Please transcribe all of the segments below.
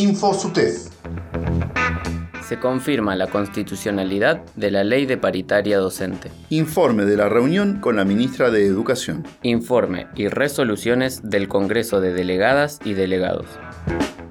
InfoSUTEF. Se confirma la constitucionalidad de la Ley de Paritaria Docente. Informe de la reunión con la ministra de Educación. Informe y resoluciones del Congreso de Delegadas y Delegados.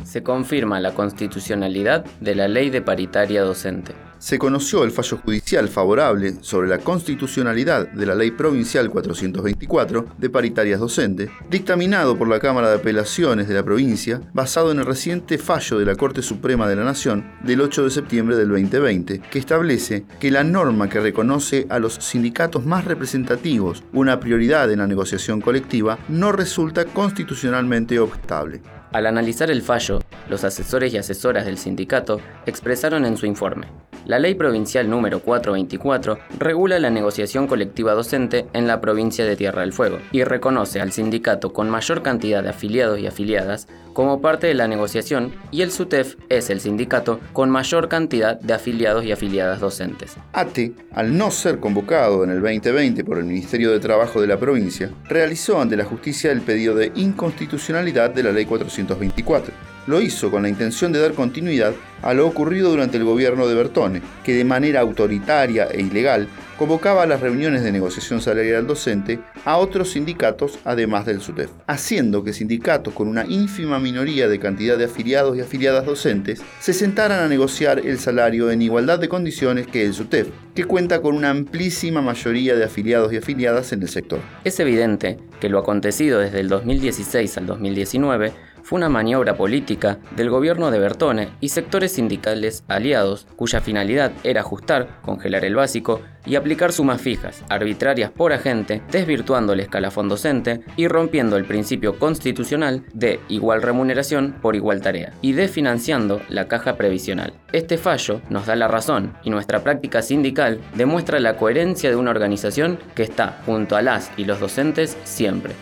Se confirma la constitucionalidad de la Ley de Paritaria Docente se conoció el fallo judicial favorable sobre la constitucionalidad de la Ley Provincial 424 de paritarias docentes, dictaminado por la Cámara de Apelaciones de la provincia, basado en el reciente fallo de la Corte Suprema de la Nación del 8 de septiembre del 2020, que establece que la norma que reconoce a los sindicatos más representativos una prioridad en la negociación colectiva no resulta constitucionalmente objetable. Al analizar el fallo, los asesores y asesoras del sindicato expresaron en su informe la Ley Provincial número 424 regula la negociación colectiva docente en la provincia de Tierra del Fuego y reconoce al sindicato con mayor cantidad de afiliados y afiliadas como parte de la negociación y el SUTEF es el sindicato con mayor cantidad de afiliados y afiliadas docentes. ATE, al no ser convocado en el 2020 por el Ministerio de Trabajo de la provincia, realizó ante la justicia el pedido de inconstitucionalidad de la Ley 424 lo hizo con la intención de dar continuidad a lo ocurrido durante el gobierno de Bertone, que de manera autoritaria e ilegal convocaba a las reuniones de negociación salarial docente a otros sindicatos además del SUTEF, haciendo que sindicatos con una ínfima minoría de cantidad de afiliados y afiliadas docentes se sentaran a negociar el salario en igualdad de condiciones que el SUTEF, que cuenta con una amplísima mayoría de afiliados y afiliadas en el sector. Es evidente que lo acontecido desde el 2016 al 2019 fue una maniobra política del gobierno de Bertone y sectores sindicales aliados cuya finalidad era ajustar, congelar el básico y aplicar sumas fijas, arbitrarias por agente, desvirtuando el escalafón docente y rompiendo el principio constitucional de igual remuneración por igual tarea, y desfinanciando la caja previsional. Este fallo nos da la razón y nuestra práctica sindical demuestra la coherencia de una organización que está junto a las y los docentes siempre.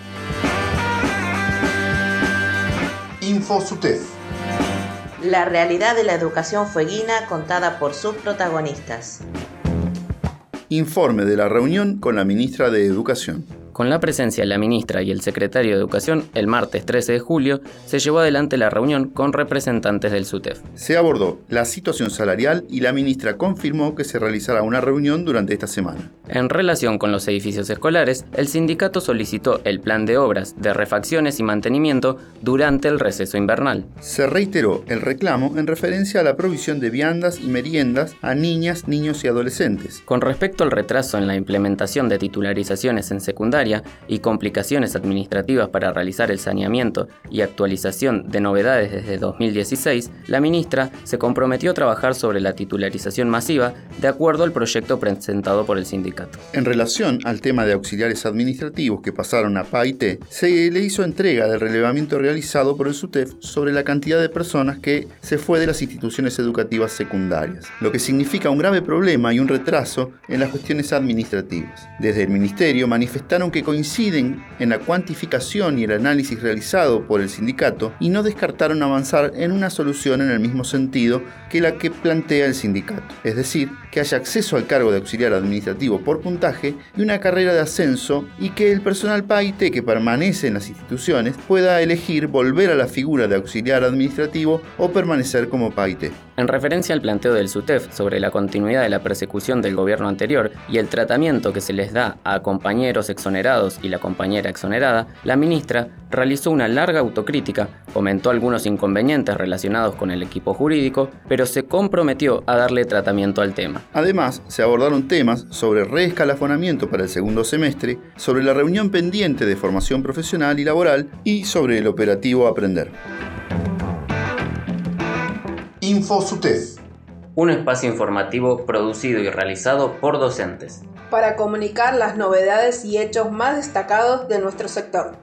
InfoSUTEF. La realidad de la educación fueguina contada por sus protagonistas. Informe de la reunión con la ministra de Educación. Con la presencia de la ministra y el secretario de Educación, el martes 13 de julio se llevó adelante la reunión con representantes del SUTEF. Se abordó la situación salarial y la ministra confirmó que se realizará una reunión durante esta semana. En relación con los edificios escolares, el sindicato solicitó el plan de obras de refacciones y mantenimiento durante el receso invernal. Se reiteró el reclamo en referencia a la provisión de viandas y meriendas a niñas, niños y adolescentes. Con respecto al retraso en la implementación de titularizaciones en secundaria, y complicaciones administrativas para realizar el saneamiento y actualización de novedades desde 2016, la ministra se comprometió a trabajar sobre la titularización masiva de acuerdo al proyecto presentado por el sindicato. En relación al tema de auxiliares administrativos que pasaron a PAIT, se le hizo entrega del relevamiento realizado por el SUTEF sobre la cantidad de personas que se fue de las instituciones educativas secundarias, lo que significa un grave problema y un retraso en las cuestiones administrativas. Desde el Ministerio manifestaron que que coinciden en la cuantificación y el análisis realizado por el sindicato y no descartaron avanzar en una solución en el mismo sentido que la que plantea el sindicato, es decir, que haya acceso al cargo de auxiliar administrativo por puntaje y una carrera de ascenso y que el personal PAIT que permanece en las instituciones pueda elegir volver a la figura de auxiliar administrativo o permanecer como PAIT. En referencia al planteo del SUTEF sobre la continuidad de la persecución del gobierno anterior y el tratamiento que se les da a compañeros exonerados y la compañera exonerada, la ministra realizó una larga autocrítica, comentó algunos inconvenientes relacionados con el equipo jurídico, pero se comprometió a darle tratamiento al tema. Además, se abordaron temas sobre reescalafonamiento para el segundo semestre, sobre la reunión pendiente de formación profesional y laboral y sobre el operativo Aprender. InfoSUTEF. Un espacio informativo producido y realizado por docentes. Para comunicar las novedades y hechos más destacados de nuestro sector.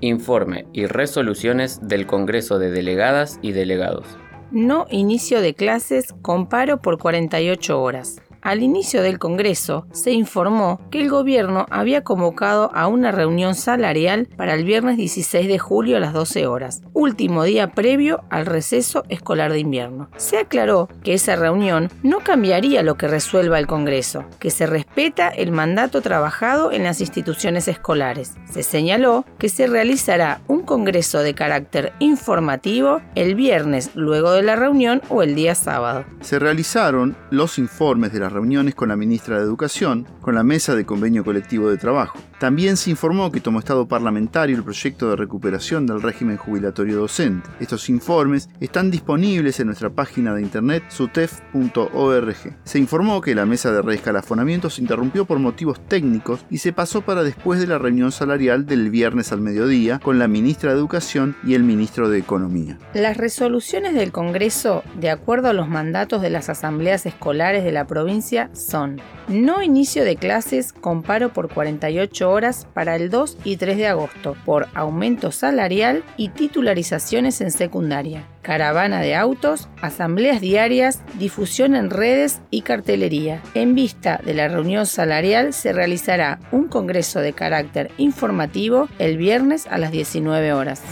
Informe y resoluciones del Congreso de Delegadas y Delegados. No inicio de clases, comparo por 48 horas. Al inicio del Congreso se informó que el gobierno había convocado a una reunión salarial para el viernes 16 de julio a las 12 horas, último día previo al receso escolar de invierno. Se aclaró que esa reunión no cambiaría lo que resuelva el Congreso, que se respeta el mandato trabajado en las instituciones escolares. Se señaló que se realizará un Congreso de carácter informativo el viernes luego de la reunión o el día sábado. Se realizaron los informes de las reuniones con la ministra de Educación, con la mesa de convenio colectivo de trabajo. También se informó que tomó estado parlamentario el proyecto de recuperación del régimen jubilatorio docente. Estos informes están disponibles en nuestra página de internet sutef.org. Se informó que la mesa de reescalafonamiento se interrumpió por motivos técnicos y se pasó para después de la reunión salarial del viernes al mediodía con la ministra de Educación y el ministro de Economía. Las resoluciones del Congreso, de acuerdo a los mandatos de las asambleas escolares de la provincia, son no inicio de clases con paro por 48 horas para el 2 y 3 de agosto por aumento salarial y titularizaciones en secundaria. Caravana de autos, asambleas diarias, difusión en redes y cartelería. En vista de la reunión salarial se realizará un congreso de carácter informativo el viernes a las 19 horas.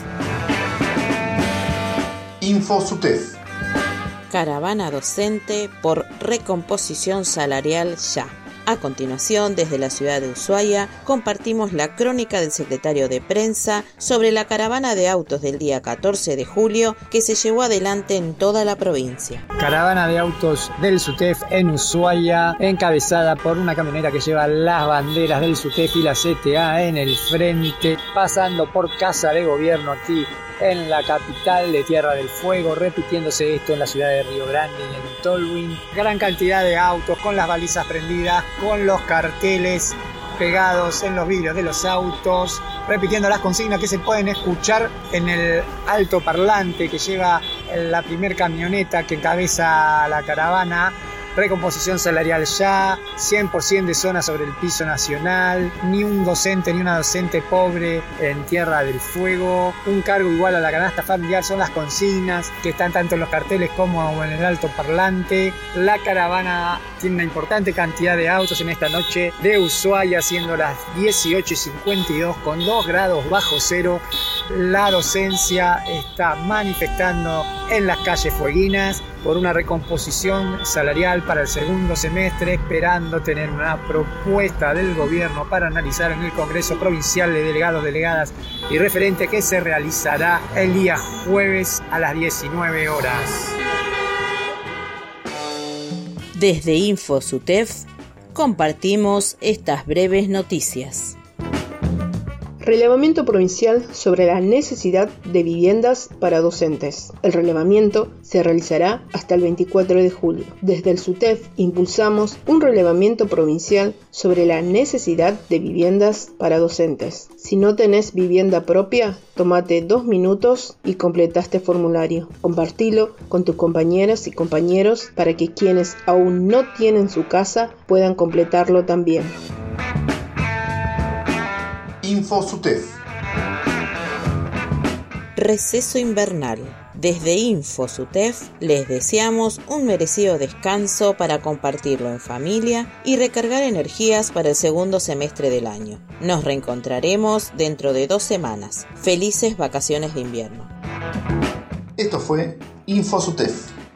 InfoSutef Caravana docente por recomposición salarial ya. A continuación, desde la ciudad de Ushuaia, compartimos la crónica del secretario de prensa sobre la caravana de autos del día 14 de julio que se llevó adelante en toda la provincia. Caravana de autos del SUTEF en Ushuaia, encabezada por una camionera que lleva las banderas del SUTEF y la CTA en el frente, pasando por Casa de Gobierno aquí en la capital de Tierra del Fuego, repitiéndose esto en la ciudad de Río Grande y en Tolwyn. Gran cantidad de autos con las balizas prendidas, con los carteles pegados en los vidrios de los autos, repitiendo las consignas que se pueden escuchar en el alto parlante que lleva la primer camioneta que encabeza la caravana recomposición salarial ya, 100% de zona sobre el piso nacional, ni un docente ni una docente pobre en Tierra del Fuego, un cargo igual a la canasta familiar son las consignas que están tanto en los carteles como en el alto parlante. La caravana tiene una importante cantidad de autos en esta noche de Ushuaia, siendo las 18.52 con 2 grados bajo cero. La docencia está manifestando en las calles fueguinas por una recomposición salarial para el segundo semestre, esperando tener una propuesta del gobierno para analizar en el Congreso Provincial de Delegados, Delegadas y Referente que se realizará el día jueves a las 19 horas. Desde InfoSutef compartimos estas breves noticias. Relevamiento provincial sobre la necesidad de viviendas para docentes. El relevamiento se realizará hasta el 24 de julio. Desde el SUTEF impulsamos un relevamiento provincial sobre la necesidad de viviendas para docentes. Si no tenés vivienda propia, tomate dos minutos y completa este formulario. Compartilo con tus compañeras y compañeros para que quienes aún no tienen su casa puedan completarlo también. InfoSutef. Receso invernal. Desde InfoSutef les deseamos un merecido descanso para compartirlo en familia y recargar energías para el segundo semestre del año. Nos reencontraremos dentro de dos semanas. Felices vacaciones de invierno. Esto fue InfoSutef.